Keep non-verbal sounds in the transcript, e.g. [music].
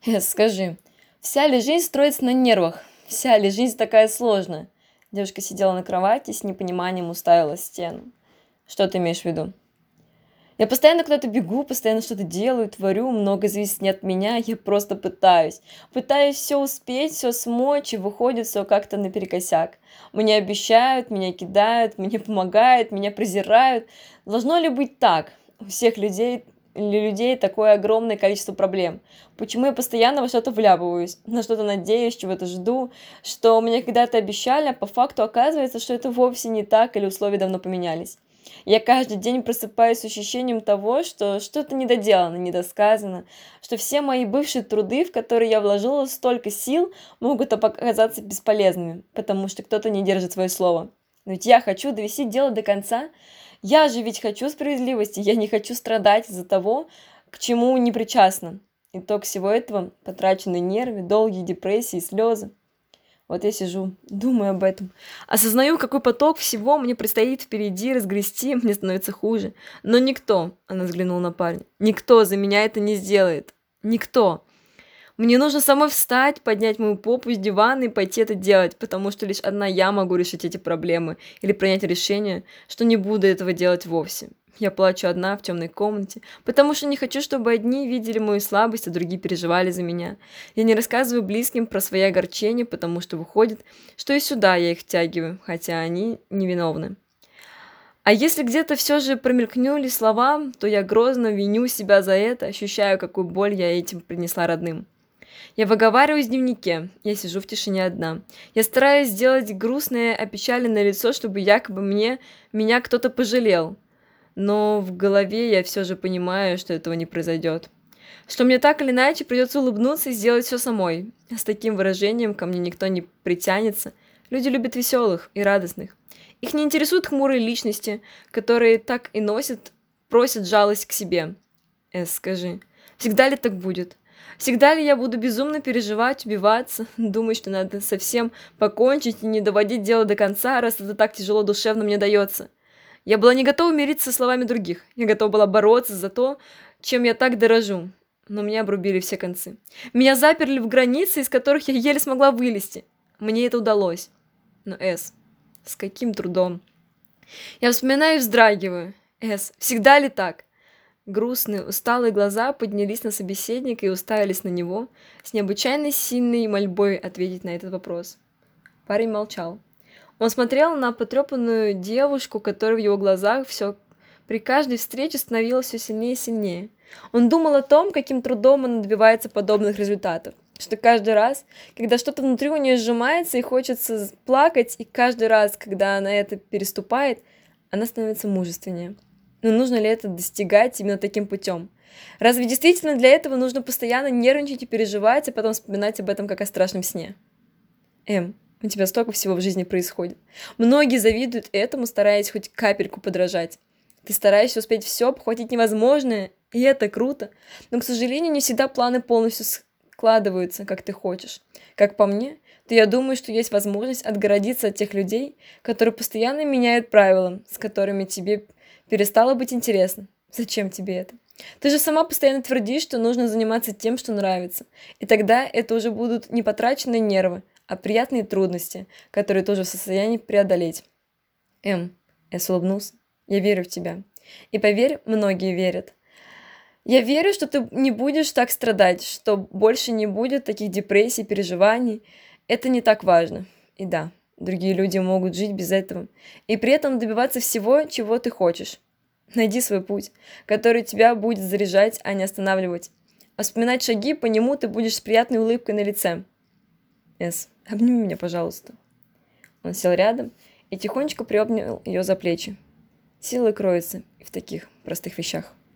[laughs] Скажи, вся ли жизнь строится на нервах? Вся ли жизнь такая сложная? Девушка сидела на кровати с непониманием уставилась в стену. Что ты имеешь в виду? Я постоянно куда-то бегу, постоянно что-то делаю, творю, много зависит не от меня, я просто пытаюсь. Пытаюсь все успеть, все смочь, и выходит все как-то наперекосяк. Мне обещают, меня кидают, [laughs] мне помогают, меня презирают. Должно ли быть так? У всех людей людей такое огромное количество проблем. Почему я постоянно во что-то вляпываюсь, на что-то надеюсь, чего-то жду, что мне когда-то обещали, а по факту оказывается, что это вовсе не так или условия давно поменялись. Я каждый день просыпаюсь с ощущением того, что что-то недоделано, недосказано, что все мои бывшие труды, в которые я вложила столько сил, могут оказаться бесполезными, потому что кто-то не держит свое слово. Но ведь я хочу довести дело до конца. Я же ведь хочу справедливости, я не хочу страдать из-за того, к чему не причастна. Итог всего этого – потраченные нервы, долгие депрессии, слезы. Вот я сижу, думаю об этом. Осознаю, какой поток всего мне предстоит впереди разгрести, [laughs] мне становится хуже. Но никто, она взглянула на парня, никто за меня это не сделает. Никто. Мне нужно самой встать, поднять мою попу с дивана и пойти это делать, потому что лишь одна я могу решить эти проблемы или принять решение, что не буду этого делать вовсе. Я плачу одна в темной комнате, потому что не хочу, чтобы одни видели мою слабость, а другие переживали за меня. Я не рассказываю близким про свои огорчения, потому что выходит, что и сюда я их втягиваю, хотя они невиновны. А если где-то все же промелькнули слова, то я грозно виню себя за это, ощущаю, какую боль я этим принесла родным. Я выговариваюсь в дневнике, я сижу в тишине одна. Я стараюсь сделать грустное, опечаленное лицо, чтобы якобы мне, меня кто-то пожалел но в голове я все же понимаю, что этого не произойдет. Что мне так или иначе придется улыбнуться и сделать все самой. С таким выражением ко мне никто не притянется. Люди любят веселых и радостных. Их не интересуют хмурые личности, которые так и носят, просят жалость к себе. Эс, скажи, всегда ли так будет? Всегда ли я буду безумно переживать, убиваться, [laughs] думать, что надо совсем покончить и не доводить дело до конца, раз это так тяжело душевно мне дается? Я была не готова мириться со словами других. Я готова была бороться за то, чем я так дорожу. Но меня обрубили все концы. Меня заперли в границы, из которых я еле смогла вылезти. Мне это удалось. Но, Эс, с каким трудом? Я вспоминаю и вздрагиваю. Эс, всегда ли так? Грустные, усталые глаза поднялись на собеседника и уставились на него с необычайно сильной мольбой ответить на этот вопрос. Парень молчал. Он смотрел на потрепанную девушку, которая в его глазах все при каждой встрече становилась все сильнее и сильнее. Он думал о том, каким трудом он добивается подобных результатов. Что каждый раз, когда что-то внутри у нее сжимается и хочется плакать, и каждый раз, когда она это переступает, она становится мужественнее. Но нужно ли это достигать именно таким путем? Разве действительно для этого нужно постоянно нервничать и переживать, а потом вспоминать об этом как о страшном сне? М. У тебя столько всего в жизни происходит. Многие завидуют этому, стараясь хоть капельку подражать. Ты стараешься успеть все, обхватить невозможное, и это круто. Но, к сожалению, не всегда планы полностью складываются, как ты хочешь. Как по мне, то я думаю, что есть возможность отгородиться от тех людей, которые постоянно меняют правила, с которыми тебе перестало быть интересно. Зачем тебе это? Ты же сама постоянно твердишь, что нужно заниматься тем, что нравится. И тогда это уже будут не потраченные нервы, а приятные трудности, которые тоже в состоянии преодолеть. М. Эс улыбнулся. Я верю в тебя. И поверь, многие верят. Я верю, что ты не будешь так страдать, что больше не будет таких депрессий, переживаний. Это не так важно. И да, другие люди могут жить без этого. И при этом добиваться всего, чего ты хочешь. Найди свой путь, который тебя будет заряжать, а не останавливать. А вспоминать шаги по нему ты будешь с приятной улыбкой на лице. С. Обними меня, пожалуйста. Он сел рядом и тихонечко приобнял ее за плечи. Сила кроется и в таких простых вещах.